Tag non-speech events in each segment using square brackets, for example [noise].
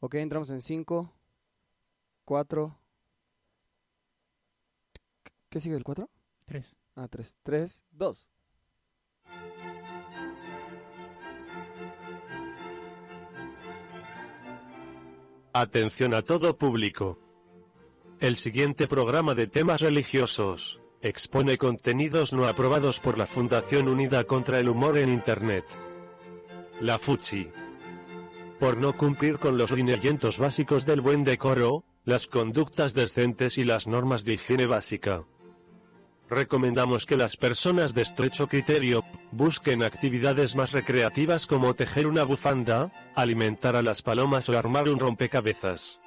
Ok, entramos en 5, 4. ¿Qué sigue el 4? Tres. Ah, 3. 3, 2. Atención a todo público. El siguiente programa de temas religiosos expone contenidos no aprobados por la Fundación Unida contra el Humor en Internet. La FUCHI. Por no cumplir con los lineamientos básicos del buen decoro, las conductas decentes y las normas de higiene básica. Recomendamos que las personas de estrecho criterio busquen actividades más recreativas como tejer una bufanda, alimentar a las palomas o armar un rompecabezas.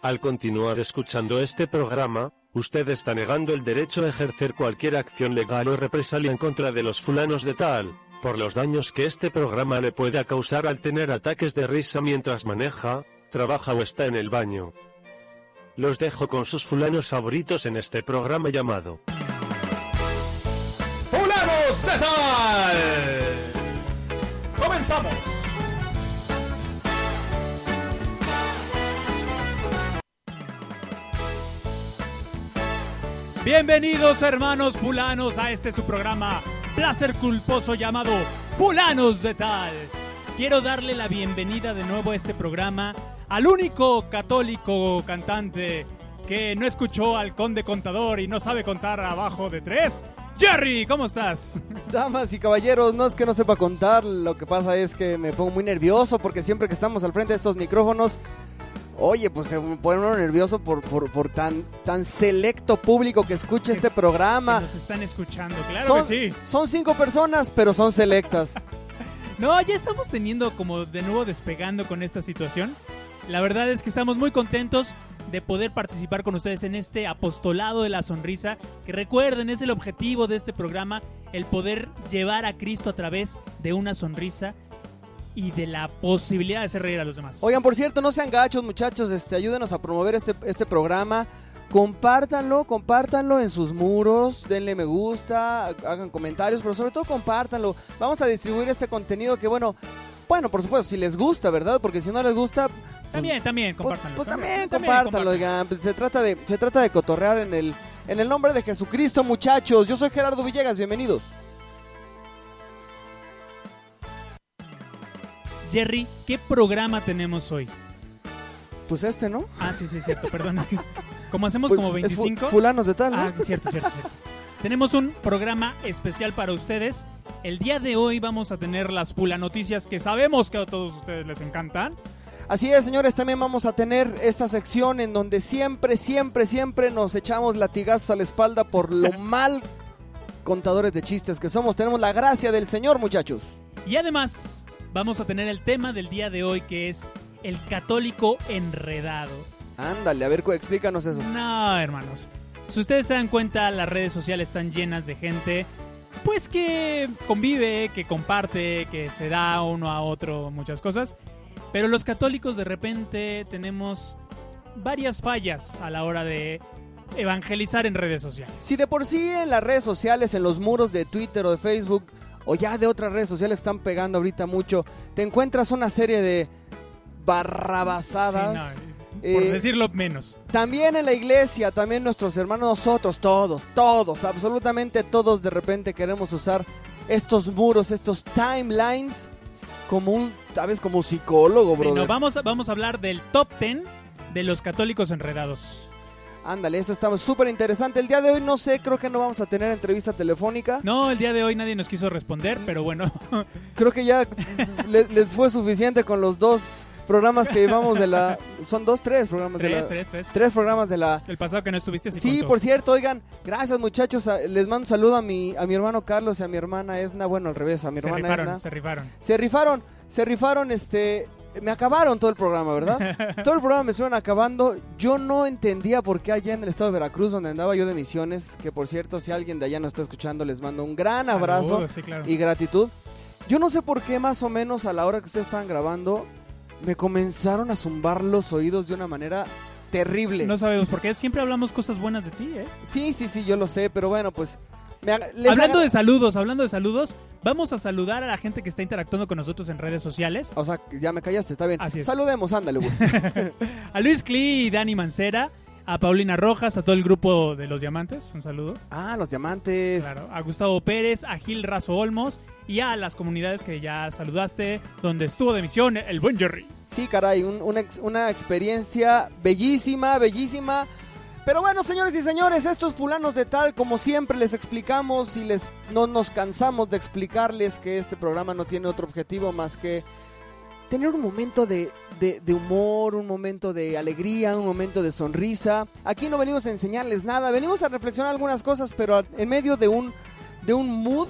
Al continuar escuchando este programa, usted está negando el derecho a ejercer cualquier acción legal o represalia en contra de los fulanos de tal, por los daños que este programa le pueda causar al tener ataques de risa mientras maneja, trabaja o está en el baño. Los dejo con sus fulanos favoritos en este programa llamado ¡Fulanos de tal! ¡Comenzamos! Bienvenidos hermanos fulanos a este su programa placer culposo llamado Fulanos de Tal. Quiero darle la bienvenida de nuevo a este programa al único católico cantante que no escuchó al conde contador y no sabe contar abajo de tres. Jerry, ¿cómo estás? [laughs] Damas y caballeros, no es que no sepa contar, lo que pasa es que me pongo muy nervioso porque siempre que estamos al frente de estos micrófonos, oye, pues se me pone uno nervioso por, por, por tan, tan selecto público que escucha este Que programa. nos están escuchando, claro son, que sí. son cinco personas, pero son selectas. [laughs] No, ya estamos teniendo como de nuevo despegando con esta situación. La verdad es que estamos muy contentos de poder participar con ustedes en este apostolado de la sonrisa, que recuerden es el objetivo de este programa, el poder llevar a Cristo a través de una sonrisa y de la posibilidad de hacer reír a los demás. Oigan, por cierto, no sean gachos, muchachos, este, ayúdenos a promover este, este programa. Compártanlo, compártanlo en sus muros, denle me gusta, hagan comentarios, pero sobre todo compártanlo. Vamos a distribuir este contenido que, bueno, bueno, por supuesto, si les gusta, ¿verdad? Porque si no les gusta, también, también, pues, compártanlo. pues también, también compártanlo, compártanlo. oigan. Pues se trata de, se trata de cotorrear en el, en el nombre de Jesucristo, muchachos. Yo soy Gerardo Villegas, bienvenidos. Jerry, ¿qué programa tenemos hoy? Pues este, ¿no? Ah, sí, sí, cierto, perdón, es que como hacemos Pues, como es fu- 25... fulanos de tal, ¿no? Ah, cierto, cierto, cierto. Tenemos un programa especial para ustedes. El día de hoy vamos a tener las fulanoticias que sabemos que a todos ustedes les encantan. Así es, señores, también vamos a tener esta sección en donde siempre, siempre, siempre nos echamos latigazos a la espalda por lo [laughs] mal contadores de chistes que somos. Tenemos la gracia del Señor, muchachos. Y además vamos a tener el tema del día de hoy que es el católico enredado. Ándale, a ver, explícanos eso. No, hermanos. Si ustedes se dan cuenta, las redes sociales están llenas de gente, pues que convive, que comparte, que se da uno a otro muchas cosas. Pero los católicos de repente tenemos varias fallas a la hora de evangelizar en redes sociales. Si de por sí en las redes sociales, en los muros de Twitter o de Facebook, o ya de otras redes sociales que están pegando ahorita mucho, te encuentras una serie de barrabasadas. Sí, no, por Eh, decirlo menos. También en la iglesia, también nuestros hermanos, nosotros, todos, todos, absolutamente todos de repente queremos usar estos muros, estos timelines como un, ¿sabes? Como psicólogo, Sí, brother. no, vamos, a- vamos a hablar del top 10 de los católicos enredados. Ándale, eso está súper interesante. El día de hoy no sé, creo que no vamos a tener entrevista telefónica. No, el día de hoy nadie nos quiso responder, pero bueno, [laughs] Creo que ya le- les fue suficiente con los dos programas que llevamos de la... Son dos, tres programas de la... tres, tres. Tres programas de la... El pasado que no estuviste sí, contó. por cierto, oigan, gracias muchachos, a- les mando un saludo a mi, a mi hermano Carlos y a mi hermana Edna, bueno, al revés, a mi se hermana rifaron, Edna. se rifaron. Se rifaron, se rifaron, este, me acabaron todo el programa, ¿verdad? [laughs] todo el programa me estuvieron acabando. Yo no entendía por qué allá en el estado de Veracruz, donde andaba yo de misiones, que por cierto, si alguien de allá nos está escuchando, les mando un gran abrazo Saludos, sí, claro. y gratitud. Yo no sé por qué más o menos a la hora que ustedes estaban grabando, me comenzaron a zumbar los oídos de una manera terrible. No sabemos por qué siempre hablamos cosas buenas de ti, ¿eh? Sí, sí, sí, yo lo sé, pero bueno, pues hablando haga- de saludos, hablando de saludos, vamos a saludar a la gente que está interactuando con nosotros en redes sociales. O sea, ya me callaste, está bien. Así es. Saludemos, ándale, Gus. [laughs] A Luis Cli y Dani Mancera, a Paulina Rojas, a todo el grupo de los diamantes, un saludo. ah, los diamantes. Claro, a Gustavo Pérez, a Gil Razo Olmos y a las comunidades que ya saludaste, donde estuvo de misión el buen Jerry. Sí, caray, un- una, ex- una experiencia bellísima, bellísima. Pero bueno, señores y señores, estos fulanos de tal, como siempre les explicamos y les no nos cansamos de explicarles que este programa no tiene otro objetivo más que tener un momento de, de- de humor, un momento de alegría, un momento de sonrisa. Aquí no venimos a enseñarles nada, venimos a reflexionar algunas cosas, pero en medio de un, de un mood...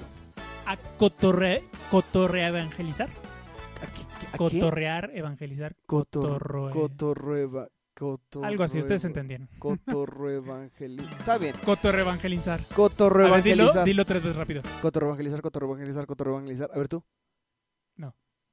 A cotorre, cotorrear evangelizar. ¿a qué- a qué? Cotorrear, evangelizar. Cotor- cotorroe- cotorrueva- Algo así, ustedes entendieron. Cotorro evangelizar. Está bien. Cotorre evangelizar. Cotorro A ver, dilo, tres veces rápido. Cotorro evangelizar, cotorro evangelizar, cotorro evangelizar. A ver tú.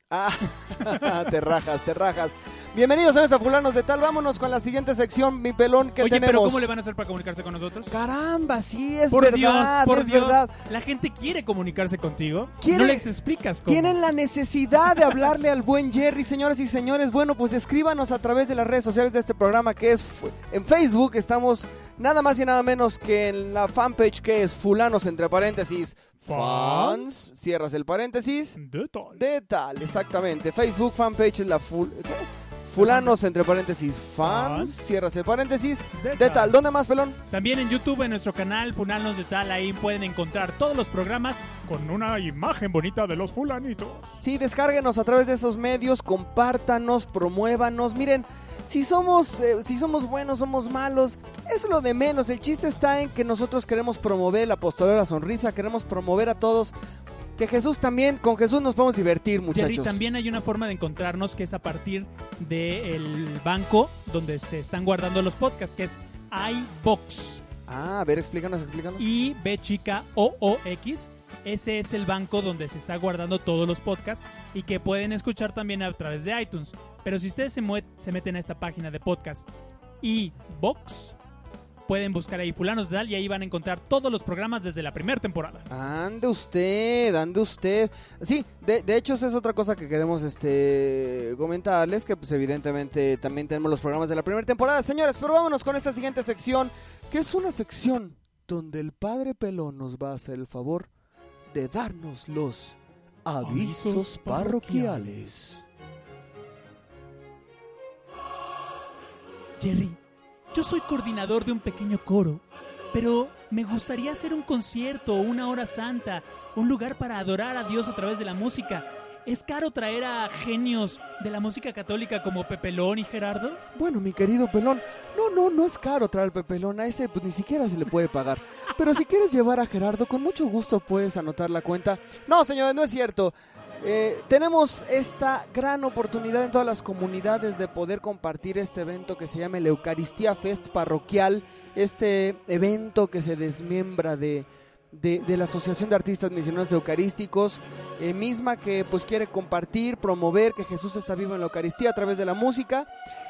Ah, [laughs] te rajas, te rajas. Bienvenidos a esta Fulanos de Tal. Vámonos con la siguiente sección, mi pelón, que Oye, tenemos. pero ¿cómo le van a hacer para comunicarse con nosotros? Caramba, sí, es por verdad, Dios, por es Dios. verdad. La gente quiere comunicarse contigo. Quiere- No les explicas cómo. Tienen la necesidad de hablarle al buen Jerry, señoras y señores. Bueno, pues escríbanos a través de las redes sociales de este programa que es en Facebook. Estamos nada más y nada menos que en la fanpage que es Fulanos entre paréntesis fans. Cierras el paréntesis. De tal. De tal, exactamente. Facebook fanpage es la ful- ¿qué? Fulanos entre paréntesis fans. Cierras el paréntesis. De De tal. tal. ¿Dónde más, pelón? También en YouTube, en nuestro canal Fulanos de Tal, ahí pueden encontrar todos los programas con una imagen bonita de los fulanitos. Sí, descárguenos a través de esos medios, compártanos, promuévanos. Miren, si somos, eh, si somos buenos, somos malos, eso es lo de menos. El chiste está en que nosotros queremos promover el apostolado de la sonrisa, queremos promover a todos. Que Jesús también, con Jesús nos podemos divertir, muchachos. Jerry, también hay una forma de encontrarnos que es a partir del banco donde se están guardando los podcasts, que es iBox. Ah, a ver, explícanos, explícanos. y B chica OOX. Ese es el banco donde se está guardando todos los podcasts y que pueden escuchar también a través de iTunes. Pero si ustedes se, se meten a esta página de podcast y Box, pueden buscar ahí Fulanos de Tal y ahí van a encontrar todos los programas desde la primera temporada. Ande usted, ande usted. Sí, de, de hecho, esa es otra cosa que queremos este comentarles, que pues evidentemente también tenemos los programas de la primera temporada. Señores, pero vámonos con esta siguiente sección, que es una sección donde el Padre Pelón nos va a hacer el favor de darnos los avisos parroquiales. Jerry, yo soy coordinador de un pequeño coro, pero me gustaría hacer un concierto, una hora santa, un lugar para adorar a Dios a través de la música. ¿Es caro traer a genios de la música católica como Pepelón y Gerardo? Bueno, mi querido Pelón, no, no, no es caro traer al Pelón, a ese pues ni siquiera se le puede pagar. Pero si quieres llevar a Gerardo, con mucho gusto puedes anotar la cuenta. No, señores, no es cierto. Eh, tenemos esta gran oportunidad en todas las comunidades de poder compartir este evento que se llama el Eucaristía Fest Parroquial, este evento que se desmiembra de, de, de la Asociación de Artistas Misioneros Eucarísticos, eh, misma que pues quiere compartir, promover que Jesús está vivo en la Eucaristía a través de la música.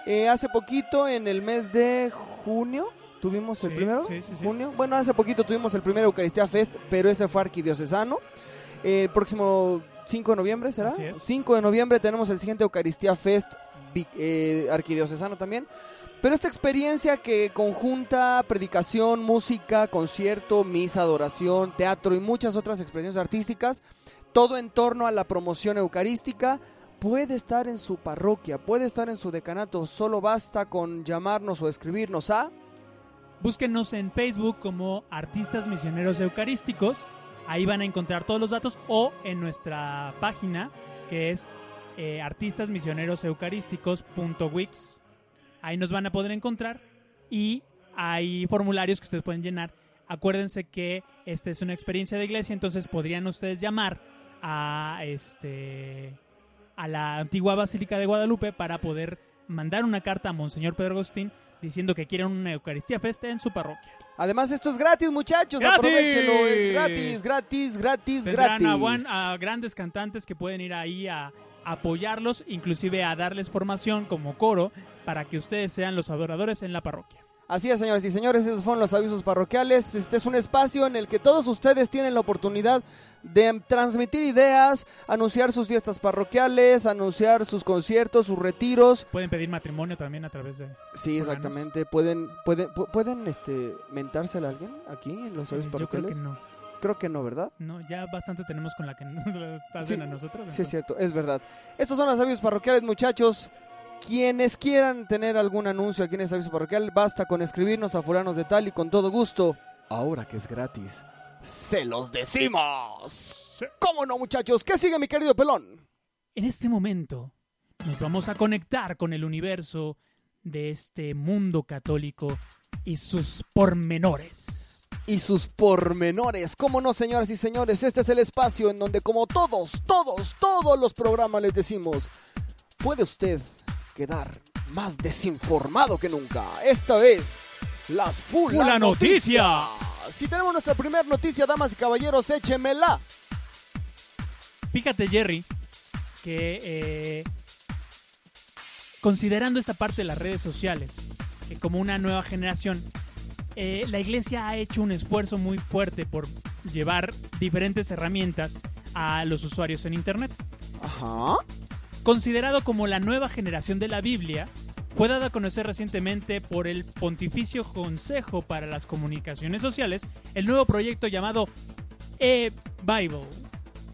Eh, hace poquito, en el mes de junio, tuvimos el Sí, primero, sí, sí, sí. junio. Bueno, hace poquito tuvimos el primer Eucaristía Fest, pero ese fue arquidiocesano. Eh, el próximo 5 de noviembre, ¿será? Así es. 5 de noviembre tenemos el siguiente Eucaristía Fest eh, arquidiocesano también. Pero esta experiencia que conjunta predicación, música, concierto, misa, adoración, teatro y muchas otras expresiones artísticas, todo en torno a la promoción eucarística, puede estar en su parroquia, puede estar en su decanato, solo basta con llamarnos o escribirnos a... Búsquenos en Facebook como Artistas Misioneros Eucarísticos. Ahí van a encontrar todos los datos o en nuestra página que es eh, artistasmisioneroseucarísticos.wix. Ahí nos van a poder encontrar y hay formularios que ustedes pueden llenar. Acuérdense que esta es una experiencia de iglesia, entonces podrían ustedes llamar a este a la antigua Basílica de Guadalupe para poder mandar una carta a Monseñor Pedro Agustín diciendo que quieren una Eucaristía Festa en su parroquia. Además, esto es gratis, muchachos. ¡Gratis! Aprovechenlo. Es gratis, gratis, gratis, Tendrán gratis. a, buen- a grandes cantantes que pueden ir ahí a apoyarlos, inclusive a darles formación como coro para que ustedes sean los adoradores en la parroquia. Así es, señores y señores, esos fueron los avisos parroquiales. Este es un espacio en el que todos ustedes tienen la oportunidad de transmitir ideas, anunciar sus fiestas parroquiales, anunciar sus conciertos, sus retiros. Pueden pedir matrimonio también a través de... Sí, exactamente. Pueden, pueden, pu- pueden, este, mentársela a alguien aquí en los avisos Yo creo que parroquiales. no. Creo que no, ¿verdad? No, ya bastante tenemos con la que [laughs] nos hacen Sí, a nosotros. Sí, es entonces- cierto, es verdad. Estos son los avisos parroquiales, muchachos. Quienes quieran tener algún anuncio aquí en ese aviso parroquial, basta con escribirnos a fulanos de tal y con todo gusto. Ahora que es gratis, se los decimos. ¿Cómo no, muchachos? ¿Qué sigue, mi querido pelón? En este momento nos vamos a conectar con el universo de este mundo católico y sus pormenores. Y sus pormenores. ¿Cómo no, señoras y señores? Este es el espacio en donde, como todos, todos, todos los programas les decimos, puede usted quedar más desinformado que nunca. Esta vez, las Fula, Fula Noticias. Noticias. Si tenemos nuestra primera noticia, damas y caballeros, échemela. Fíjate, Jerry, que eh, considerando esta parte de las redes sociales eh, como una nueva generación, eh, la iglesia ha hecho un esfuerzo muy fuerte por llevar diferentes herramientas a los usuarios en Internet. Ajá. Considerado como la nueva generación de la Biblia, fue dada a conocer recientemente por el Pontificio Consejo para las Comunicaciones Sociales el nuevo proyecto llamado e-Bible.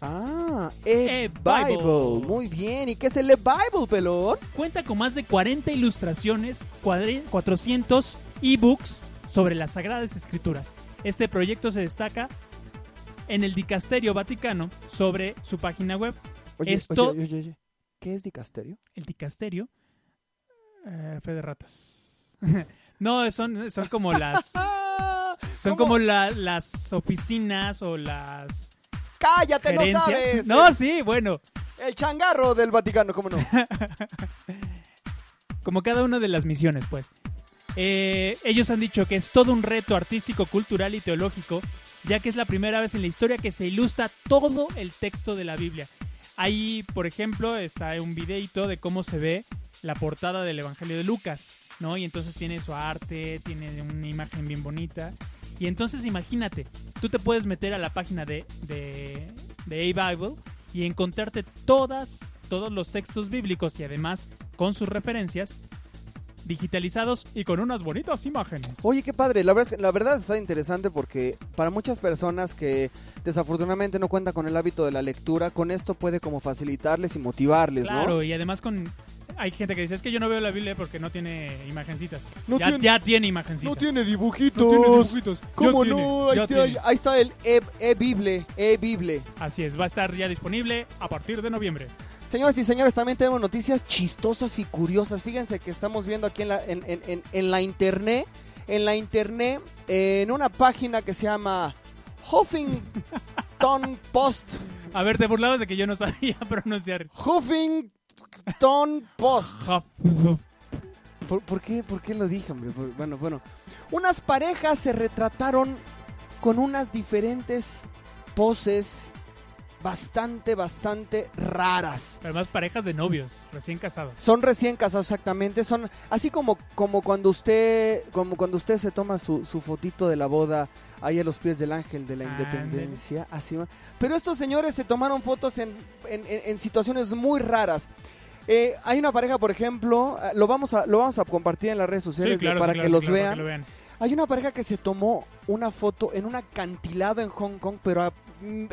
Ah, E-Bible. e-Bible. Muy bien. ¿Y qué es el e-Bible, pelón? Cuenta con más de 40 ilustraciones, cuadri- 400 ebooks sobre las Sagradas Escrituras. Este proyecto se destaca en el Dicasterio Vaticano sobre su página web. Oye, Esto- oye, oye. ¿Qué es dicasterio? El Dicasterio. eh, fe de ratas. [laughs] no, son, son como las. [laughs] Son ¿cómo? como la- las oficinas o las Cállate, no sabes. No, sí, bueno. El changarro del Vaticano, ¿cómo no? [laughs] como cada una de las misiones, pues. Eh, ellos han dicho que es todo un reto artístico, cultural y teológico, ya que es la primera vez en la historia que se ilustra todo el texto de la Biblia. Ahí, por ejemplo, está un videito de cómo se ve la portada del Evangelio de Lucas, ¿no? Y entonces tiene su arte, tiene una imagen bien bonita. Y entonces imagínate, tú te puedes meter a la página de, de, de A-Bible y encontrarte todas, todos los textos bíblicos y además con sus referencias digitalizados y con unas bonitas imágenes. Oye, qué padre. La verdad, es que- la verdad está interesante porque para muchas personas que desafortunadamente no cuentan con el hábito de la lectura, con esto puede como facilitarles y motivarles, claro, ¿no? y además con hay gente que dice, es que yo no veo la Biblia porque no tiene imagencitas. No ya, tiene- ya tiene imagencitas. No tiene No dibujitos. tiene dibujitos. Ya ¿Cómo tiene, no? Ahí está, tiene. ahí está el e- e-Bible, e-Bible. Así es, va a estar ya disponible a partir de noviembre. Señoras y señores, también tenemos noticias chistosas y curiosas. Fíjense que estamos viendo aquí en la, en, en- en- en la internet, en la internet, en una página que se llama Huffington [laughs] Post. A ver, te burlabas de que yo no sabía [laughs] pronunciar. Huffington Post. ¿Por, por qué, ¿Por qué lo dije, hombre? Por- bueno, bueno. Unas parejas se retrataron con unas diferentes poses bastante, bastante raras. Además, parejas de novios, recién casados. Son recién casados exactamente, son así como, como cuando usted como cuando usted se toma su, su fotito de la boda ahí a los pies del ángel de la independencia, así va. Pero estos señores se tomaron fotos en, en- situaciones muy raras. Eh, hay una pareja, por ejemplo, eh, lo vamos a lo vamos a compartir en las redes sociales Sí, claro, para sí, que claro, los sí, claro, vean. para que lo vean. Hay una pareja que se tomó una foto en un acantilado en Hong Kong, pero a,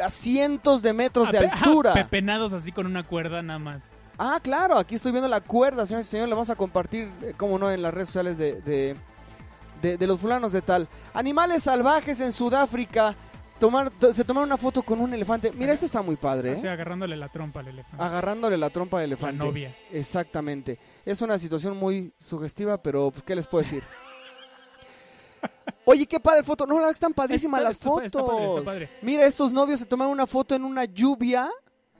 a cientos de metros de Ah, pe- altura. Pepenados así con una cuerda nada más. Ah, claro, aquí estoy viendo la cuerda, señores y señores, la vamos a compartir, eh, como no, en las redes sociales de, de, de- de los fulanos de tal. Animales salvajes en Sudáfrica, tomar, to- se tomaron una foto con un elefante. Mira, esto está muy padre, ¿eh? agarrándole la trompa al elefante. Agarrándole la trompa de la elefante. novia. Exactamente. Es una situación muy sugestiva, pero pues, ¿qué les puedo decir? [laughs] Oye, qué padre foto. No, la verdad que están padrísimas Está- las está fotos. está padre, está padre. Mira, estos novios se tomaron una foto en una lluvia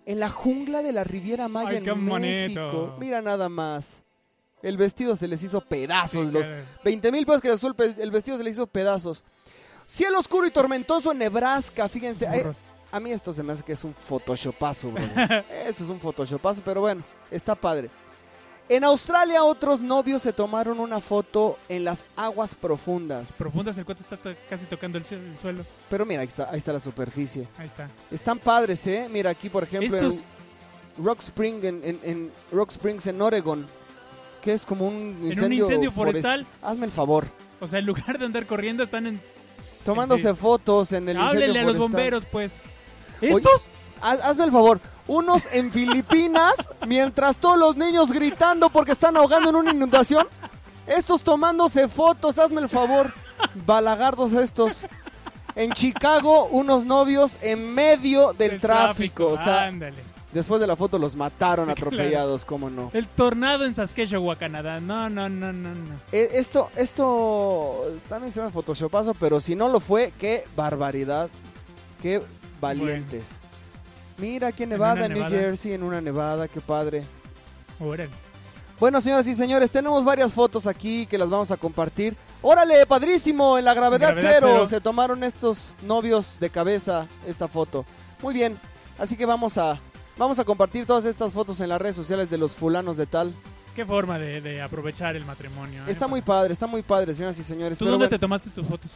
en la jungla de la Riviera Maya Ay, en qué México. bonito. Mira nada más. El vestido se les hizo pedazos. Sí, los claro. 20 mil pesos que les el, el vestido se les hizo pedazos. Cielo oscuro y tormentoso en Nebraska. Fíjense, ay, a mí esto se me hace que es un photoshopazo, bro. [laughs] Eso es un photoshopazo, pero bueno, está padre. En Australia otros novios se tomaron una foto en las aguas profundas. Profundas, el cuate está to- casi tocando el, el suelo. Pero mira, ahí está, ahí está la superficie. Ahí está. Están padres, ¿eh? Mira aquí, por ejemplo, Estos- en Rock Spring, en, en- en Rock Springs, en Oregon, que es como un incendio, incendio forest- forestal. Hazme el favor. O sea, en lugar de andar corriendo, están en. Tomándose Sí. fotos en el Háblele incendio a los forestal. bomberos, pues. ¿Estos? haz- hazme el favor. Unos en Filipinas, mientras todos los niños gritando porque están ahogando en una inundación. Estos tomándose fotos, hazme el favor. Balagardos estos. En Chicago, unos novios en medio del El tráfico. O sea, Ándale. después de la foto los mataron Sí, atropellados, cómo no. El tornado en Saskatchewan, Canadá. No, no, no, no, no. Eh, Esto, esto también se llama photoshopazo, pero si no lo fue, qué barbaridad. Qué valientes. Mira aquí en Nevada, en New. Jersey, en una nevada, qué padre. Órale. Bueno, señoras y señores, tenemos varias fotos aquí que las vamos a compartir. Órale, padrísimo, en la gravedad, Gravedad cero, cero. se tomaron estos novios de cabeza esta foto. Muy bien, así que vamos a vamos a compartir todas estas fotos en las redes sociales de los fulanos de tal. Qué forma de, de aprovechar el matrimonio. ¿eh? Está muy padre, está muy padre, señoras y señores. ¿Tú Pero dónde bueno, te tomaste tus fotos?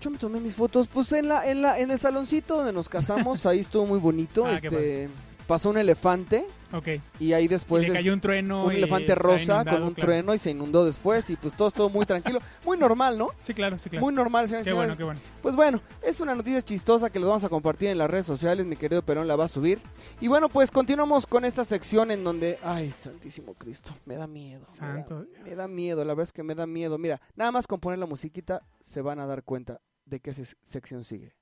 Yo me tomé mis fotos, pues en la en la en el saloncito donde nos casamos, ahí estuvo muy bonito, [laughs] Ah, este pasó un elefante Ok. y ahí después y le cayó un trueno. un elefante rosa inundado, con un claro. trueno y se inundó después y pues todo estuvo muy tranquilo, muy normal, ¿no? Sí, claro, sí, claro. Muy normal, señoras y qué bueno, señores. qué bueno. Pues bueno, es una noticia chistosa que les vamos a compartir en las redes sociales, mi querido Perón la va a subir. Y bueno, pues continuamos con esta sección en donde, ay, santísimo Cristo, me da miedo. me da- Santo Me da, miedo, la verdad es que me da miedo. Mira, nada más con poner la musiquita se van a dar cuenta de qué se- sección sigue.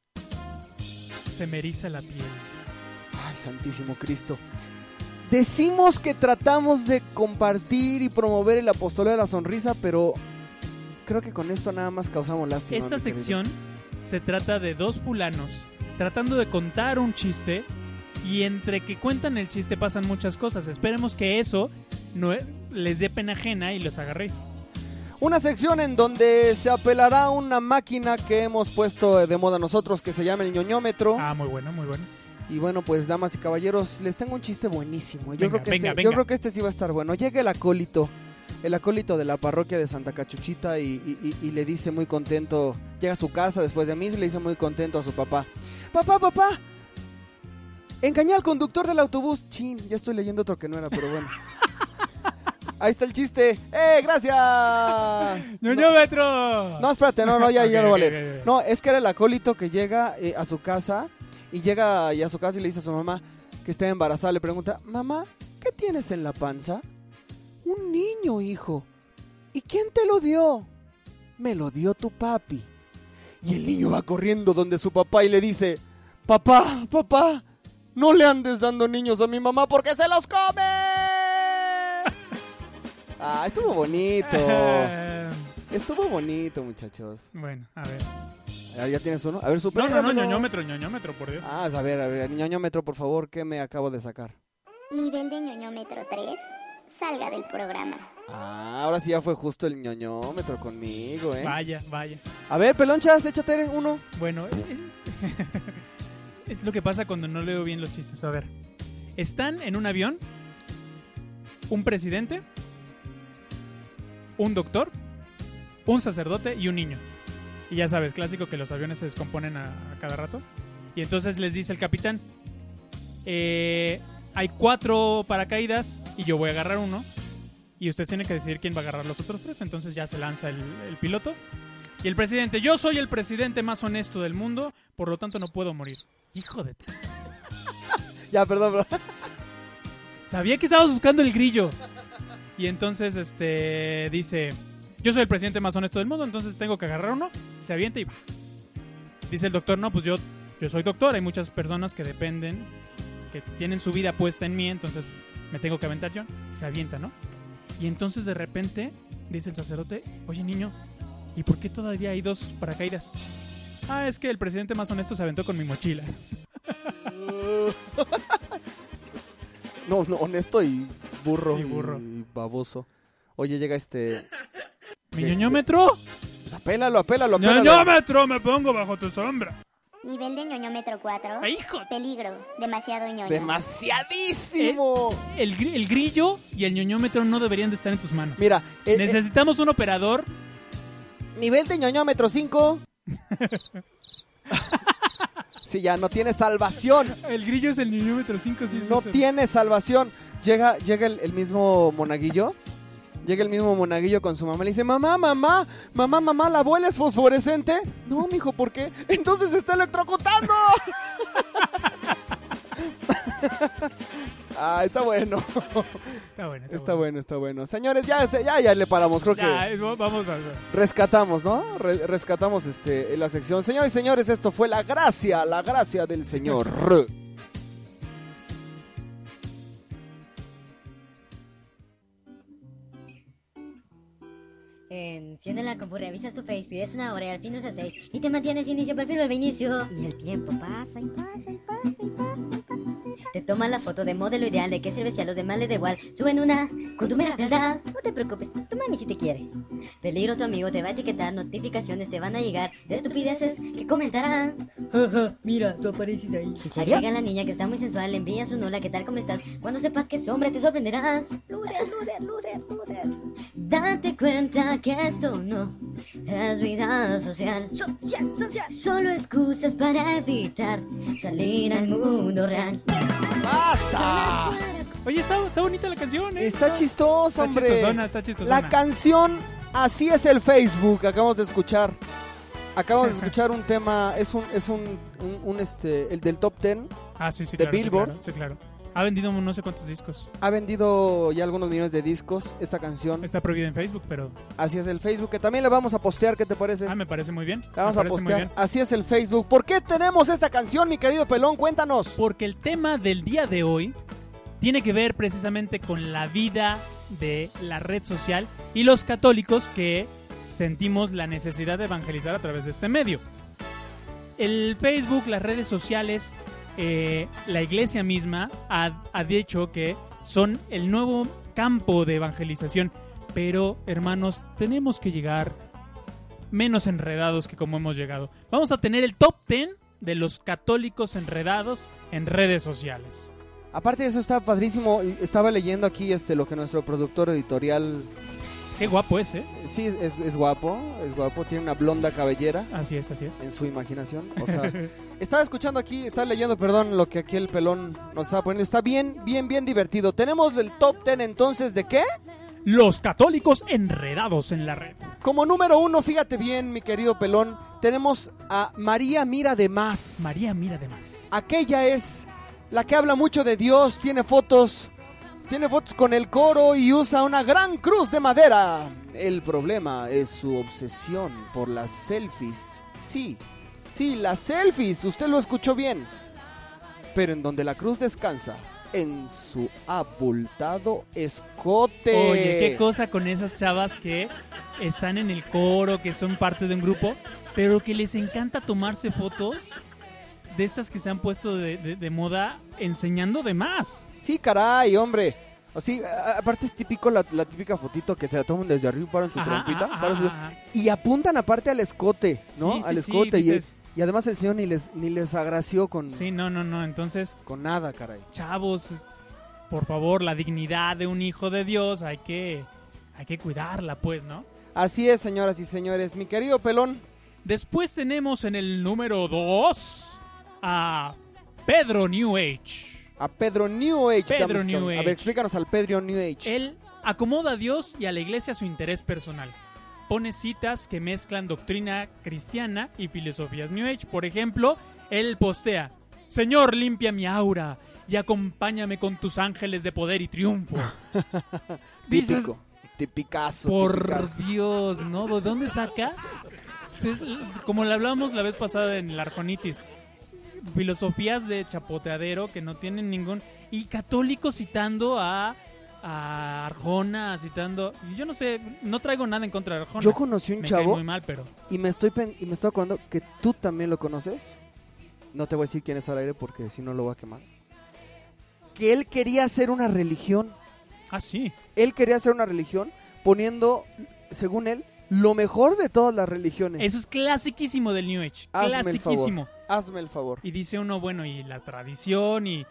Se me eriza la piel. Ay, santísimo Cristo. Decimos que tratamos de compartir y promover el apostolado de la sonrisa, pero creo que con esto nada más causamos lástima. Esta sección se trata de dos fulanos tratando de contar un chiste y entre que cuentan el chiste pasan muchas cosas. Esperemos que eso no e- les dé pena ajena y los agarre. Una sección en donde se apelará a una máquina que hemos puesto de moda nosotros que se llama el ñoñómetro. Ah, muy bueno, muy bueno. Y bueno, pues damas y caballeros, les tengo un chiste buenísimo. Yo, Venga, creo, que venga, este, venga. yo creo que este sí va a estar bueno. Llega el acólito, el acólito de la parroquia de Santa Cachuchita y, y- y- y le dice muy contento, llega a su casa después de mí y le dice muy contento a su papá. Papá, papá, engañé al conductor del autobús. Chin, ya estoy leyendo otro que no era, pero bueno. [laughs] Ahí está el chiste. ¡Eh, gracias! No, ¡Ñoñómetro! no, espérate, no, no, ya, ya ok, vale. No, es que era el acólito que llega eh, a su casa y llega ahí a su casa y le dice a su mamá que está embarazada. Le pregunta, mamá, ¿qué tienes en la panza? Un niño, hijo. ¿Y quién te lo dio? Me lo dio tu papi. Y el niño va corriendo donde su papá y le dice, papá, papá, no le andes dando niños a mi mamá porque se los come. Ah, estuvo bonito. Eh, Estuvo bonito, muchachos. bueno, a ver. Ah, ¿Ya tienes uno? A ver, super. No, no, no, ñoñómetro, ñoñómetro, por Dios. Ah, a ver, a ver, ñoñómetro, por favor, ¿qué me acabo de sacar? Nivel de ñoñómetro 3. Salga del programa. Ah, ahora sí ya fue justo el ñoñómetro conmigo, ¿eh? Vaya, vaya. A ver, pelonchas, échate uno. Bueno, es, [laughs] es lo que pasa cuando no leo bien los chistes. A ver, están en un avión un presidente, un doctor, un sacerdote y un niño. Y ya sabes, clásico que los aviones se descomponen a, a cada rato. Y entonces les dice el capitán, eh, hay cuatro paracaídas y yo voy a agarrar uno. Y ustedes tienen que decidir quién va a agarrar los otros tres. Entonces ya se lanza el, el piloto. Y el presidente, yo soy el presidente más honesto del mundo, por lo tanto no puedo morir. Hijo de... [laughs] Ya, perdón, perdón. Sabía que estabas buscando el grillo. Y entonces, este, dice, yo soy el presidente más honesto del mundo, entonces tengo que agarrar uno, se avienta y va. Dice el doctor, no, pues yo, yo soy doctor, hay muchas personas que dependen, que tienen su vida puesta en mí, entonces me tengo que aventar yo. Se avienta, ¿no? Y entonces de repente, dice el sacerdote, oye niño, ¿y por qué todavía hay dos paracaídas? Ah, es que el presidente más honesto se aventó con mi mochila. [laughs] No, no, honesto y burro. Y burro. y baboso. Oye, llega este. ¿Mi ¿Qué- ñoñómetro? Pues apélalo, apélalo, apélalo. ¡Ñoñómetro! Me pongo bajo tu sombra. Nivel de ñoñómetro 4. ¡Ay, hijo! Peligro. Demasiado ñoño. ¡Demasiadísimo! El, gri- el grillo y el ñoñómetro no deberían de estar en tus manos. Mira, eh, eh, Necesitamos un operador. nivel de ñoñómetro 5. [laughs] sí, ya no tiene salvación. El grillo es el ñoñómetro 5, sí. es No eso. tiene salvación. Llega, llega el, el mismo monaguillo. Llega el mismo monaguillo con su mamá. Le dice, mamá, mamá, mamá, mamá, ¿la abuela es fosforescente? No, mijo, ¿por qué? [laughs] Entonces se está electrocutando. [laughs] ah, está bueno. Está bueno. Está bueno, está bueno. Señores, ya, ya, ya le paramos. Creo Ya, que eh, vamos, vamos. vamos. rescatamos, ¿no? Re- rescatamos este, la sección. Señores y señores, esto fue la gracia, la gracia del Señor. Enciende la compu, revisas tu face, pides una hora y al fin usas seis y te mantienes inicio, perfil vuelve inicio. Y el tiempo pasa y pasa y pasa Te toman la foto de modelo ideal de que sirve si a los demás les da igual. Suben una con tu mera verdad. No te preocupes, tu mami si te quiere. Peligro, tu amigo te va a etiquetar, notificaciones te van a llegar de estupideces que comentarán. Mira, tú apareces ahí. ¿En serio? Llega la niña que está muy sensual, le envía su nula, ¿qué tal cómo estás? Cuando sepas que es hombre te sorprenderás. Loser, loser, loser, loser. Date cuenta que esto no es vida social. Social, social. Solo excusas para evitar salir al mundo real. ¡Basta! Oye, está, está bonita la canción, ¿eh? Está chistosa, Está hombre. chistosona, está chistosona. La canción Así es el Facebook, acabamos de escuchar. Acabamos de escuchar un tema, es un, es un, un, un, este, el del top 10. Ah, sí, sí, de claro, sí, Billboard. claro, Sí, claro. Ha vendido no sé cuántos discos. Ha vendido ya algunos millones de discos esta canción. Está prohibida en Facebook, pero Así es el Facebook, que también le vamos a postear, ¿qué te parece? ah, me parece muy bien. La vamos me a postear. bien. Así es el Facebook. ¿Por qué tenemos esta canción, mi querido Pelón? Cuéntanos. Porque el tema del día de hoy tiene que ver precisamente con la vida de la red social y los católicos que sentimos la necesidad de evangelizar a través de este medio. El Facebook, las redes sociales, eh, la iglesia misma ha, ha dicho que son el nuevo campo de evangelización. Pero, hermanos, tenemos que llegar menos enredados que como hemos llegado. Vamos a tener el top 10 de los católicos enredados en redes sociales. Aparte de eso está padrísimo. Estaba leyendo aquí este lo que nuestro productor editorial Qué guapo es, ¿eh? sí es, es guapo, es guapo, tiene una blonda cabellera Así es, así es. en su imaginación. O sea, [laughs] estaba escuchando aquí, estaba leyendo, perdón, lo que aquí el pelón nos estaba poniendo. Está bien, bien, bien divertido. Tenemos el top 10 entonces de qué? Los católicos enredados en la red. Como número uno, fíjate bien, mi querido pelón, tenemos a María Mira de Más. María mira de más. Aquella es la que habla mucho de Dios, tiene fotos, tiene fotos con el coro y usa una gran cruz de madera. El problema es su obsesión por las selfies. Sí, sí, las selfies, usted lo escuchó bien. Pero en donde la cruz descansa, en su abultado escote. Oye, qué cosa con esas chavas que están en el coro, que son parte de un grupo, pero que les encanta tomarse fotos de estas que se han puesto de, de- de moda enseñando de más. Sí, caray, hombre. Así, aparte es típico la, la típica fotito que se la toman desde arriba, paran su Ajá, trompita, ajá, paran su- ajá. y apuntan aparte al escote, ¿no? Sí, al sí, escote. y, dices- y además el señor ni les, ni les agració con, Sí, no, no, no. Entonces, con nada, caray. chavos, por favor, la dignidad de un hijo de Dios hay que, hay que cuidarla, pues, ¿no? Así es, señoras y señores. Mi querido pelón, Después tenemos en el número 2 a Pedro New Age. a Pedro New Age. Pedro New. A Age. ver, explícanos al Pedro New Age. Él acomoda a Dios y a la iglesia a su interés personal. Pone citas que mezclan doctrina cristiana y filosofías New Age. Por ejemplo, él postea, Señor, limpia mi aura y acompáñame con tus ángeles de poder y triunfo. [laughs] Dices, Típico. Tipicazo. por tipicazo. Dios, ¿no? ¿De dónde sacas? [laughs] Como le hablamos la vez pasada en el Arjonitis. Filosofías de chapoteadero que no tienen ningún... Y católicos citando a, a Arjona, citando... Yo no sé, no traigo nada en contra de Arjona. Yo conocí un Me chavo muy mal, pero... y me estoy pen- y me estoy acordando que tú también lo conoces. No te voy a decir quién es al aire porque si no lo voy a quemar. Que él quería hacer una religión. Ah, sí. Él quería hacer una religión poniendo, según él, lo mejor de todas las religiones. Eso es clasiquísimo del New Age. Hazme el clasiquísimo. Hazme el favor. Y dice uno, bueno, y la tradición y...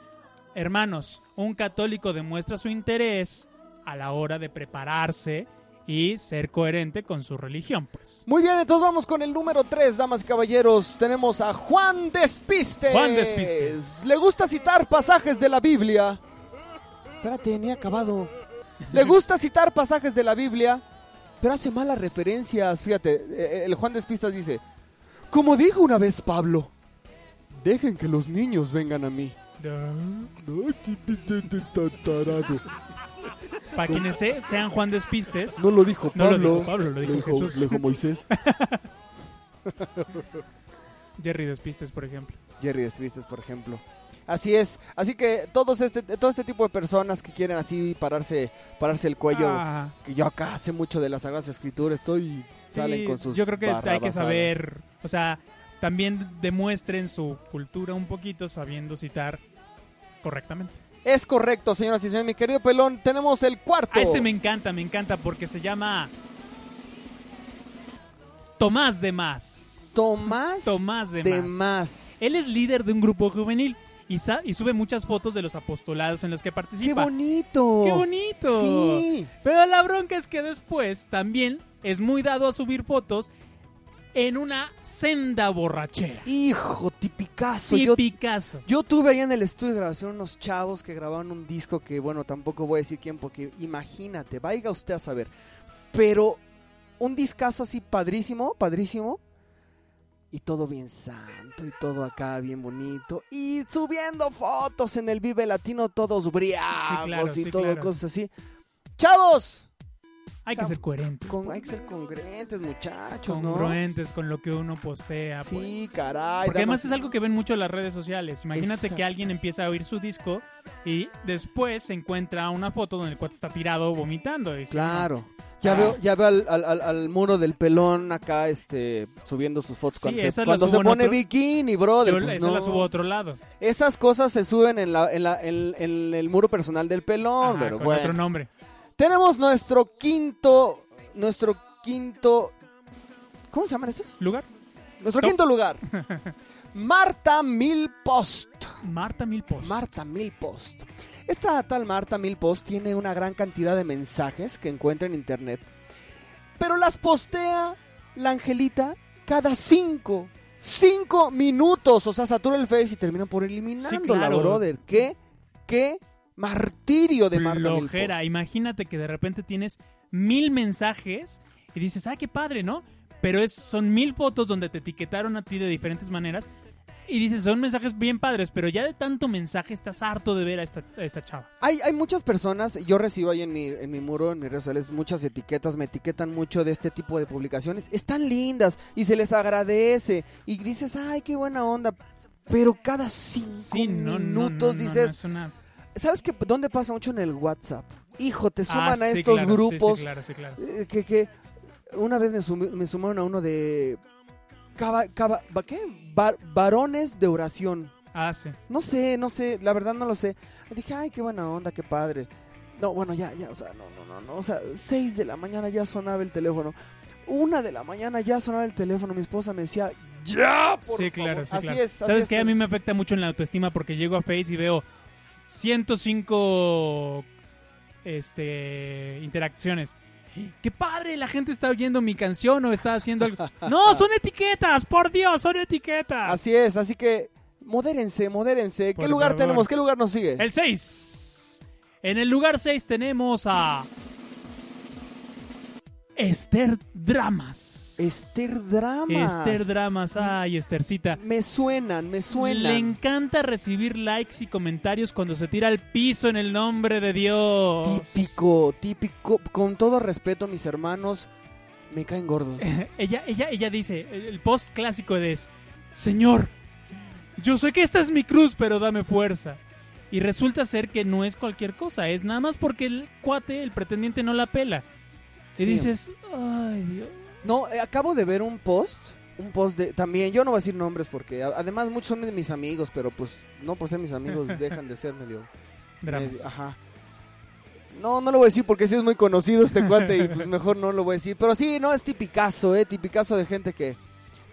Hermanos, un católico demuestra su interés a la hora de prepararse y ser coherente con su religión, pues. Muy bien, entonces vamos con el número 3, damas y caballeros. Tenemos a Juan Despistes. Juan Despistes. Le gusta citar pasajes de la Biblia. Espérate, ni he acabado. Le gusta citar pasajes de la Biblia, pero hace malas referencias. Fíjate, eh, el Juan Despistas dice, como dijo una vez Pablo, dejen que los niños vengan a mí. Para quienes se- sean Juan Despistes, No lo dijo No lo Pablo. dijo Pablo, lo dijo Jesús. lo dijo Moisés. [laughs] Jerry Despistes, por ejemplo. Jerry Despistes, por ejemplo. Así es. Así que todos este, todo este tipo de personas que quieren así pararse, pararse el cuello, Ah, que yo acá sé mucho de las Sagradas Escrituras, estoy salen sí, con sus Yo creo que hay que saber, o sea, también demuestren su cultura un poquito sabiendo citar correctamente. Es correcto, señoras y señores, mi querido pelón, tenemos el cuarto. A este me encanta, me encanta porque se llama Tomás de Más. Tomás Tomás de, de Más. más. Él es líder de un grupo juvenil y, y sube muchas fotos de los apostolados en los que ¡Qué participa. bonito! ¡Qué bonito! Sí. Pero la bronca es que después también es muy dado a subir fotos en una senda borrachera. Hijo, tipicazo. Y Yo, yo tuve ahí en el estudio de grabación unos chavos que grababan un disco que, bueno, tampoco voy a decir quién, porque imagínate, vaya usted a saber. Pero un discazo así padrísimo, padrísimo. Y todo bien santo y todo acá bien bonito. Y subiendo fotos en el Vive Latino, todos briagos claro, y sí, todo, claro. cosas así. ¡Chavos! Hay que O sea, ser coherente. Con, hay que ser congruentes, muchachos, ¿no? Congruentes con lo que uno postea. Sí, pues. caray. Porque además es algo que ven mucho en las redes sociales. Imagínate Exacto. que alguien empieza a oír su disco y después se encuentra una foto donde el cuate está tirado vomitando. Y Claro. Ya Ah. veo, ya veo al, al- al- al muro del pelón acá, este, subiendo sus fotos Sí, cuando, se, cuando se pone otro- bikini, "No". brother. Yo pues esa la no. subo a otro lado. Esas cosas se suben en, la, en, la- en- en el muro personal del pelón, Ajá, pero con bueno. otro nombre. Tenemos nuestro quinto, nuestro quinto, ¿cómo se llaman estos? ¿Lugar? Nuestro Top. quinto lugar. [laughs] Marta Milpost. Marta Milpos. Marta Milpost. Esta tal Marta Milpost tiene una gran cantidad de mensajes que encuentra en internet, pero las postea la Angelita cada cinco, cinco minutos. O sea, satura el Face y termina por eliminándola, claro. brother. ¿Qué? ¿Qué martirio de Marta? Flojera. Imagínate que de repente tienes mil mensajes y dices, ah, qué padre, ¿no? Pero es, son mil fotos donde te etiquetaron a ti de diferentes maneras y dices, son mensajes bien padres, pero ya de tanto mensaje estás harto de ver a esta, a esta chava. Hay, hay muchas personas, yo recibo ahí en mi, en mi muro, en mis redes sociales, muchas etiquetas, me etiquetan mucho de este tipo de publicaciones. Están lindas y se les agradece. Y dices, ay, qué buena onda. Pero cada cinco Sí, no, no, minutos no, no, dices, no, es una- ¿sabes qué? ¿Dónde pasa mucho en el WhatsApp? Hijo, te suman Ah, a sí, estos claro, sí, sí, grupos claro, sí, claro. eh, que, que una vez me, sumaron a uno de... caba- caba- ¿va- ¿Qué? Var- varones de oración. Ah, sí. No sé, no sé, la verdad no lo sé. Dije, ay, qué buena onda, qué padre. No, bueno, ya, ya, o sea, no, no, no, no, o sea, seis de la mañana ya sonaba el teléfono. Una de la mañana ya sonaba el teléfono, mi esposa me decía, ya, por sí, favor". claro, sí, Así claro. es, así ¿Sabes es. qué? A mí me afecta mucho en la autoestima porque llego a Face y veo 105 este, interacciones. ¡Qué padre! La gente está oyendo mi canción o está haciendo algo. [laughs] ¡No! ¡Son etiquetas! ¡Por Dios! ¡Son etiquetas! Así es, así que, modérense, modérense. ¿Qué lugar favor. tenemos? ¿Qué lugar nos sigue? El 6. En el lugar 6 tenemos a. Esther Dramas. Esther Dramas. Esther Dramas. Ay, Esthercita. Me suenan, me suenan. Le encanta recibir likes y comentarios cuando se tira al piso en el nombre de Dios. Típico, típico. Con todo respeto, mis hermanos, me caen gordos. [laughs] Ella, ella, ella dice, el post clásico es, Señor, yo sé que esta es mi cruz, pero dame fuerza. Y resulta ser que no es cualquier cosa, es nada más porque el cuate, el pretendiente, no la pela. Y Sí. dices, ay Dios. No, eh, acabo de ver un post, un post de también, yo no voy a decir nombres porque a- además muchos son de mis amigos, pero pues no por ser mis amigos [laughs] dejan de ser medio, Dramas. medio- ajá. No, no lo voy a decir porque sí es muy conocido este [laughs] cuate y pues mejor no lo voy a decir, pero sí, no es tipicazo, eh, tipicazo de gente que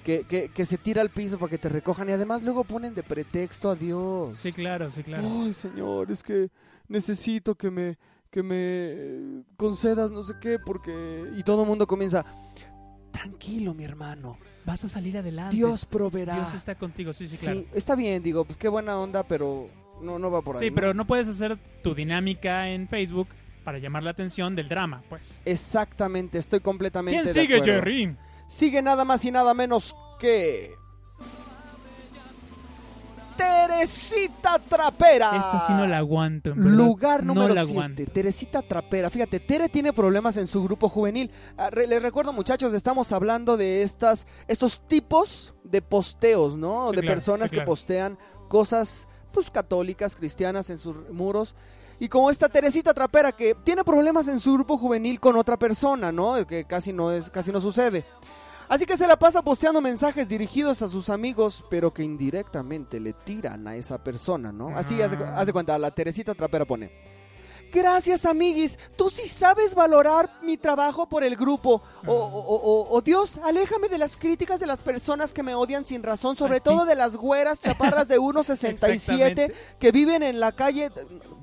que, que, que se tira al piso para que te recojan y además luego ponen de pretexto a Dios. Sí, claro, sí, claro. Ay, señor, es que necesito que me que me concedas no sé qué porque y todo el mundo comienza tranquilo, mi hermano. Vas a salir adelante. Dios proveerá. Dios está contigo, sí, sí, Sí, claro. está bien, digo, pues qué buena onda, pero no no va por ahí. Sí, ¿no? pero no puedes hacer tu dinámica en Facebook para llamar la atención del drama, pues. Exactamente, estoy completamente ¿Quién de sigue, acuerdo. Jerry? Sigue nada más y nada menos que Teresita Trapera. Esta sí no la aguanto, en verdad. Lugar número No la 7, aguanto. Teresita Trapera. Fíjate, Tere tiene problemas en su grupo juvenil. Ah, les recuerdo, muchachos, estamos hablando de estas, estos tipos de posteos, ¿no? Sí, de claro, personas sí, que postean cosas, pues, católicas, cristianas en sus muros. Y como esta Teresita Trapera que tiene problemas en su grupo juvenil con otra persona, ¿no? Que casi no es, casi no sucede. Así que se la pasa posteando mensajes dirigidos a sus amigos, pero que indirectamente le tiran a esa persona, ¿no? Así hace, hace cuenta, la Teresita Trapera pone. Gracias, amiguis. Tú sí sabes valorar mi trabajo por el grupo. O, o- o- o- Dios, aléjame de las críticas de las personas que me odian sin razón, sobre todo de las güeras chaparras de 1.67 [laughs] Exactamente. que viven en la calle.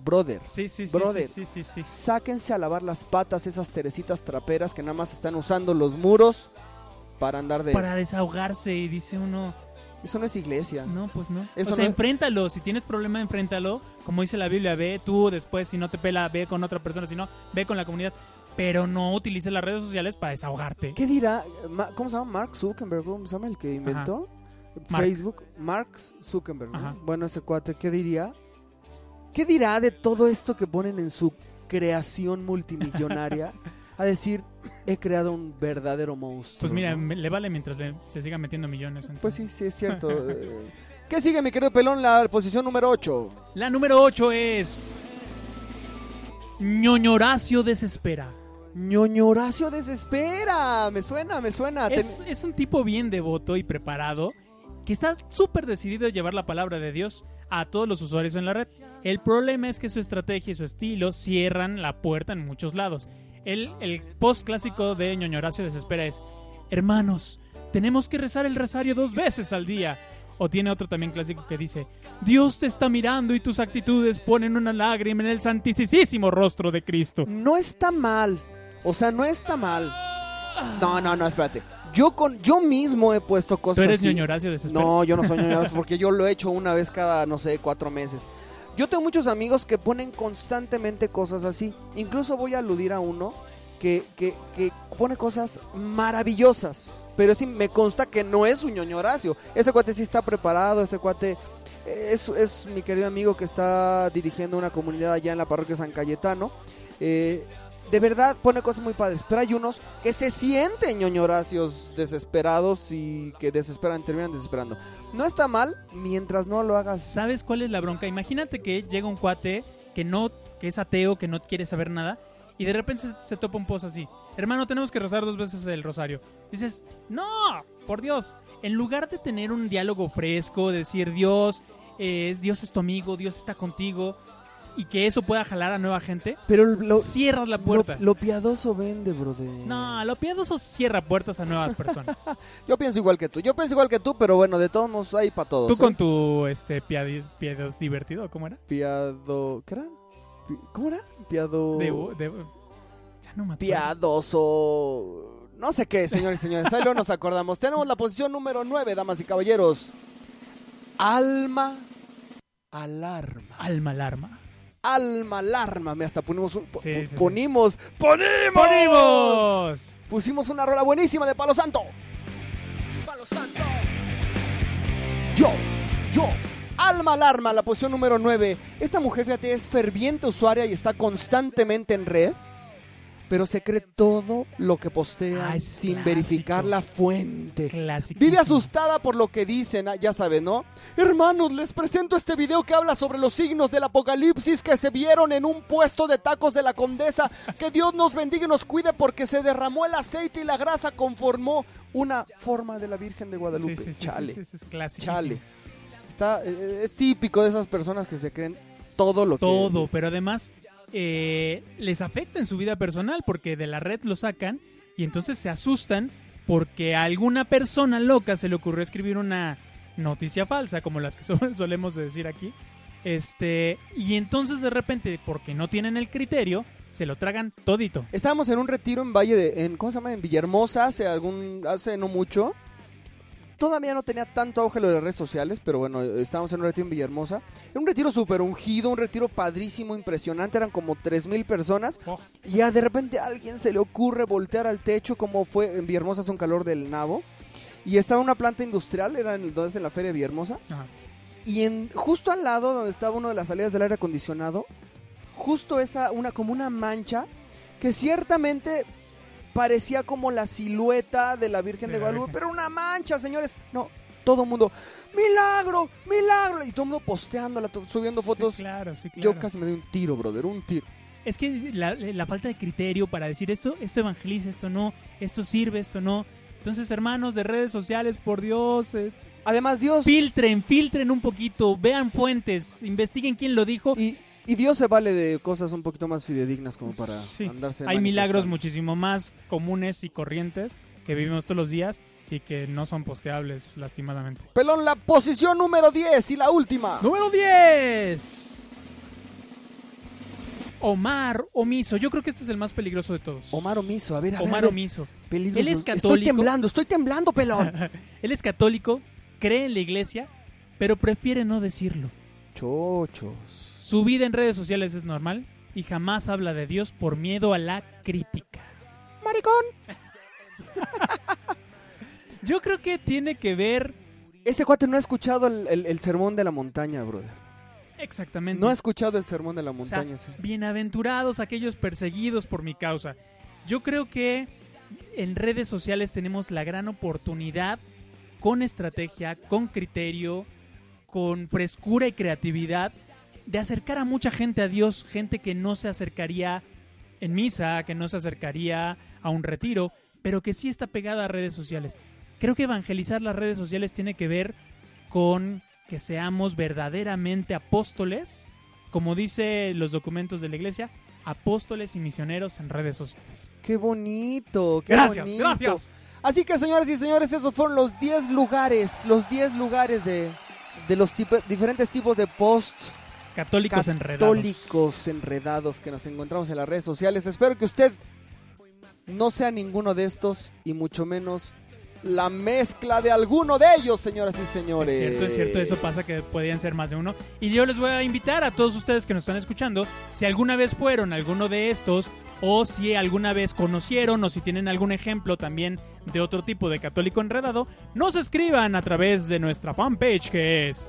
Brother, Sí, sí, sí, Brother. sí, sí, sí, sí. sáquense a lavar las patas esas Teresitas traperas que nada más están usando los muros para andar de... Para desahogarse y dice uno, Eso no es iglesia. no, pues no. Eso o sea, no- enfréntalo. Si tienes problema, enfréntalo. Como dice la Biblia, ve tú después, si no te pela, ve con otra persona. Si no, ve con la comunidad. Pero no utilices las redes sociales para desahogarte. ¿Qué dirá? ¿Cómo se llama? Mark Zuckerberg, ¿cómo se llama el que inventó? Facebook. Mark Zuckerberg. Bueno, ese cuate, ¿qué diría? ¿Qué dirá de todo esto que ponen en su creación multimillonaria? [laughs] a decir, he creado un verdadero monstruo. Pues mira, le vale mientras le- se siga metiendo millones. Pues entonces. sí, sí es cierto. [laughs] ¿Qué sigue, mi querido pelón? La posición número 8. La número 8 es. Ñoñoracio desespera. Ñoño Horacio desespera. Me suena, me suena. Es, es un tipo bien devoto y preparado que está súper decidido a llevar la palabra de Dios a todos los usuarios en la red. El problema es que su estrategia y su estilo cierran la puerta en muchos lados. El, el post clásico de Ñoñoracio Desespera es, hermanos, tenemos que rezar el rosario dos veces al día. O tiene otro también clásico que dice, Dios te está mirando y tus actitudes ponen una lágrima en el santísimo rostro de Cristo. No está mal. O sea, no está mal. No, no, no, espérate. Yo con yo mismo he puesto cosas Tú eres así. Ñoñoracio Desespera. No, yo no soy ñoño Horacio porque yo lo he hecho una vez cada, no sé, cuatro meses. Yo tengo muchos amigos que ponen constantemente cosas así. Incluso voy a aludir a uno que, que, que pone cosas maravillosas. Pero sí me consta que no es un ñoño Horacio. Ese cuate sí está preparado, ese cuate es, es mi querido amigo que está dirigiendo una comunidad allá en la parroquia San Cayetano. Eh, de verdad pone cosas muy padres, pero hay unos que se sienten ñoño Horacios desesperados y que desesperan, terminan desesperando. No está mal mientras no lo hagas. ¿Sabes cuál es la bronca? Imagínate que llega un cuate que no, que es ateo, que no quiere saber nada, y de repente se, se topa un post así. Hermano, tenemos que rezar dos veces el rosario. Dices, no, por Dios. En lugar de tener un diálogo fresco, decir Dios eh, Dios es tu amigo, Dios está contigo, y que eso pueda jalar a nueva gente, Pero lo, cierras la puerta. lo piadoso vende, brother. No, lo piadoso cierra puertas a nuevas personas. [laughs] Yo pienso igual que tú. Yo pienso igual que tú, pero bueno, de todos modos hay para todos. Tú ¿eh? con tu este piados divertido, ¿cómo era? Piado. ¿Qué era? ¿Cómo era? Piado. De, de- ya no me acuerdo. Piadoso. No sé qué, señores y señores. Ahí nos acordamos. [laughs] Tenemos la posición número 9, damas y caballeros. Alma alarma. Alma alarma. Alma alarma. Me hasta ponimos un- po- Sí, po- sí, sí. ponimos. ¡Ponimos! ¡Ponimos! Pusimos una rola buenísima de Palo Santo. Yo, yo. Alma Alarma, la posición número 9. Esta mujer, fíjate, es ferviente usuaria y está constantemente en red. Pero se cree todo lo que postea Ah, sin clásico. verificar la fuente. Vive asustada por lo que dicen, ah, ya sabes, ¿no? Hermanos, les presento este video que habla sobre los signos del apocalipsis que se vieron en un puesto de tacos de la condesa. Que Dios nos bendiga y nos cuide porque se derramó el aceite y la grasa conformó una forma de la Virgen de Guadalupe. Sí, sí, sí, Chale, es chale. Está, eh, es típico de esas personas que se creen todo lo que... Todo, pero además eh, les afecta en su vida personal porque de la red lo sacan y entonces se asustan porque a alguna persona loca se le ocurrió escribir una noticia falsa, como las que [laughs] so- solemos decir aquí. Este, y entonces de repente, porque no tienen el criterio, se lo tragan todito. Estábamos en un retiro en Valle de, en, ¿cómo se llama? En Villahermosa hace algún, hace no mucho. Todavía no tenía tanto auge lo de las redes sociales, pero bueno, estábamos en un retiro en Villahermosa. Era un retiro súper ungido, un retiro padrísimo, impresionante, eran como 3.000 personas. Oh. Y ya de repente a alguien se le ocurre voltear al techo, como fue en Villahermosa, hace un calor del nabo. Y estaba una planta industrial, era en, donde es en la feria de Villahermosa. Ajá. Y en, justo al lado donde estaba una de las salidas del aire acondicionado, justo esa, una, como una mancha que ciertamente parecía como la silueta de la Virgen De Guadalupe, pero una mancha, señores. No, todo el mundo, milagro, milagro. Y todo el mundo posteándola, subiendo fotos. Sí, claro, sí, claro. Yo casi me di un tiro, brother, un tiro. Es que la, la falta de criterio para decir esto, esto evangeliza, esto no, esto sirve, esto no. Entonces, hermanos de redes sociales, por Dios, eh, Además, Dios... filtren, filtren un poquito, vean fuentes, investiguen quién lo dijo. Y, y Dios se vale de cosas un poquito más fidedignas como para Sí. andarse Hay milagros muchísimo más comunes y corrientes que vivimos todos los días y que no son posteables, lastimadamente. Pelón, la posición número 10 y la última. Número 10. Omar Omiso. Yo creo que este es el más peligroso de todos. Omar Omiso, a ver, a ver, Omar ver. Omiso. Peligroso. Él es Estoy católico. temblando, estoy temblando, pelón. [laughs] Él es católico, cree en la iglesia, pero prefiere no decirlo. Chochos. Su vida en redes sociales es normal y jamás habla de Dios por miedo a la crítica. Maricón. [laughs] Yo creo que tiene que ver Ese cuate no ha escuchado el, el- el sermón de la montaña, brother. exactamente. No ha escuchado el sermón de la O sea, montaña, sí. bienaventurados aquellos perseguidos por mi causa. Yo creo que en redes sociales tenemos la gran oportunidad, con estrategia, con criterio, con frescura y creatividad, de acercar a mucha gente a Dios, gente que no se acercaría en misa, que no se acercaría a un retiro, pero que sí está pegada a redes sociales. Creo que evangelizar las redes sociales tiene que ver con que seamos verdaderamente apóstoles, como dice los documentos de la iglesia, apóstoles y misioneros en redes sociales. Qué bonito, qué Gracias, bonito. gracias. Así que, señoras y señores, esos fueron los 10 lugares, los 10 lugares de, de los tipo- diferentes tipos de posts Católicos enredados. católicos enredados que nos encontramos en las redes sociales. Espero que usted no sea ninguno de estos y mucho menos la mezcla de alguno de ellos, señoras y señores. Es cierto, es cierto, eso pasa que podían ser más de uno. Y yo les voy a invitar a todos ustedes que nos están escuchando, si alguna vez fueron alguno de estos, o si alguna vez conocieron, o si tienen algún ejemplo también de otro tipo de católico enredado, nos escriban a través de nuestra fanpage que es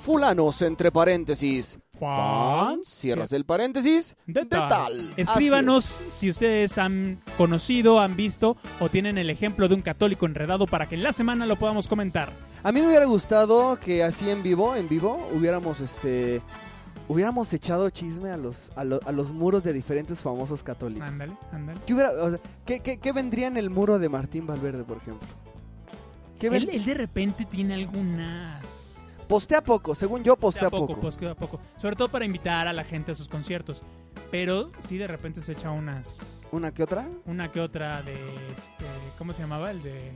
Fulanos, entre paréntesis. Juan Fans, cierras el paréntesis. de de tal. Escríbanos es. si ustedes han conocido, han visto o tienen el ejemplo de un católico enredado para que en la semana lo podamos comentar. A mí me hubiera gustado que así en vivo, en vivo, hubiéramos este hubiéramos echado chisme a los a, lo- a los muros de diferentes famosos católicos. Ándale, ándale. ¿Qué, hubiera- o sea, ¿qué, qué- qué vendría en el muro de Martín Valverde, por ejemplo? ¿Qué ven- Él, él de repente tiene algunas Postea poco, según yo postea De a poco, poco. pues, de a poco. Sobre todo para invitar a la gente a sus conciertos. Pero sí de repente se echa unas. ¿Una que otra? Una que otra de este. ¿Cómo se llamaba? El de.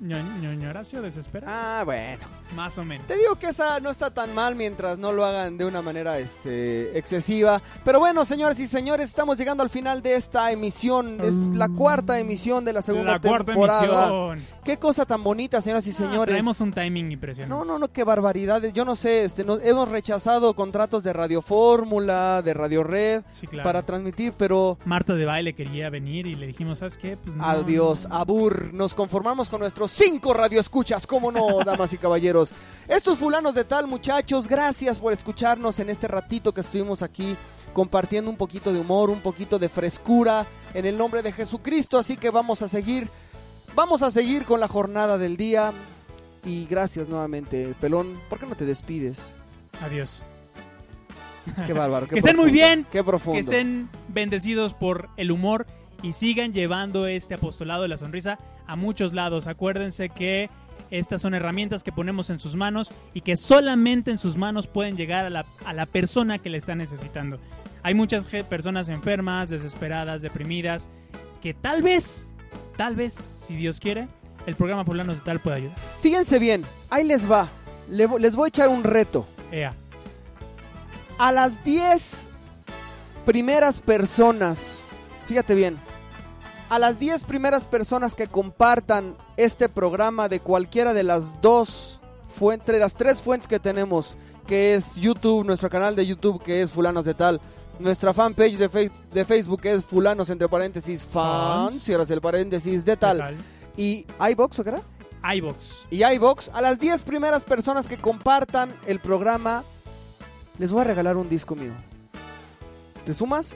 Ño, Ñoño Horacio Desespera. Ah, bueno. Más o menos. Te digo que esa no está tan mal mientras no lo hagan de una manera este, excesiva. Pero bueno, señoras y señores, estamos llegando al final de esta emisión. Es la cuarta emisión de la segunda la cuarta temporada. emisión. Qué cosa tan bonita, señoras y Ah, señores. traemos un timing impresionante. No, no, no, qué barbaridades. Yo no sé, este, nos- hemos rechazado contratos de Radio Fórmula, de Radio Red, Sí, claro. para transmitir, pero Marta de baile quería venir y le dijimos, ¿sabes qué? Pues no. adiós, abur. Nos conformamos con nuestros cinco radioescuchas, cómo no, [laughs] damas y caballeros. Estos fulanos de tal, muchachos, gracias por escucharnos en este ratito que estuvimos aquí compartiendo un poquito de humor, un poquito de frescura en el nombre de Jesucristo. Así que vamos a seguir, vamos a seguir con la jornada del día. Y gracias nuevamente, Pelón. ¿Por qué no te despides? Adiós. Qué bárbaro. [laughs] qué Que estén muy profundo, bien, Qué profundo. Que estén bendecidos por el humor y sigan llevando este apostolado de la sonrisa a muchos lados. Acuérdense que estas son herramientas que ponemos en sus manos y que solamente en sus manos pueden llegar a la, a la persona que le está necesitando. Hay muchas personas enfermas, desesperadas, deprimidas, que tal vez tal vez, si Dios quiere, el programa Fulanos de Tal pueda ayudar. Fíjense bien, ahí les va. Les voy a echar un reto. Ea. A las 10 primeras personas, fíjate bien, a las 10 primeras personas que compartan este programa de cualquiera de las dos fuentes, de las tres fuentes que tenemos, que es YouTube, nuestro canal de YouTube que es Fulanos de Tal, nuestra fanpage de, Fe- de Facebook que es Fulanos entre paréntesis fans, cierras el paréntesis de tal, Tal. y iBox o qué era? iVox. y iBox, a las 10 primeras personas que compartan el programa, les voy a regalar un disco mío. ¿Te sumas?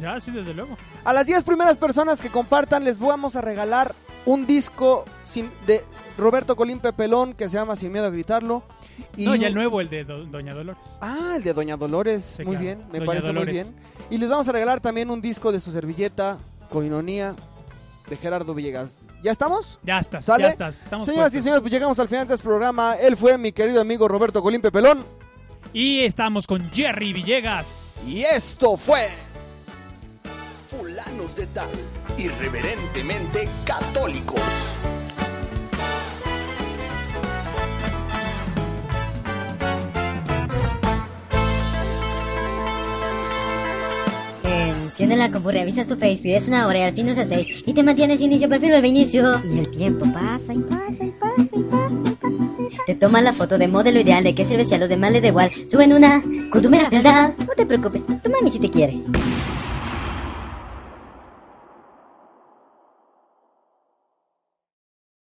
Ya, sí, desde luego. A las 10 primeras personas que compartan, les vamos a regalar un disco sin, de Roberto Colín Pepelón que se llama Sin Miedo a Gritarlo. Y no, ya el nuevo, el de Do- Doña Dolores. Ah, el de Doña Dolores. Sí, muy claro. bien, me Doña parece Dolores. muy bien. Y les vamos a regalar también un disco de su servilleta, Coinonía, de Gerardo Villegas. ¿Ya estamos? Ya estás, ¿Sale? ya estás. Estamos Señoras y señores, pues llegamos al final de este programa. Él fue mi querido amigo Roberto Colín Pepelón. Y estamos con Jerry Villegas. Y esto fue... Fulanos de tal, irreverentemente católicos. Enciende la compu, revisas tu face, pides una hora y al fin usas seis y te mantienes inicio perfil al inicio. Y el tiempo pasa y pasa y pasa y pasa y pasa. Te toman la foto de modelo ideal de que sirve si a los demás les da igual. Suben una, con tu mera verdad. No te preocupes, tu mami si te quiere.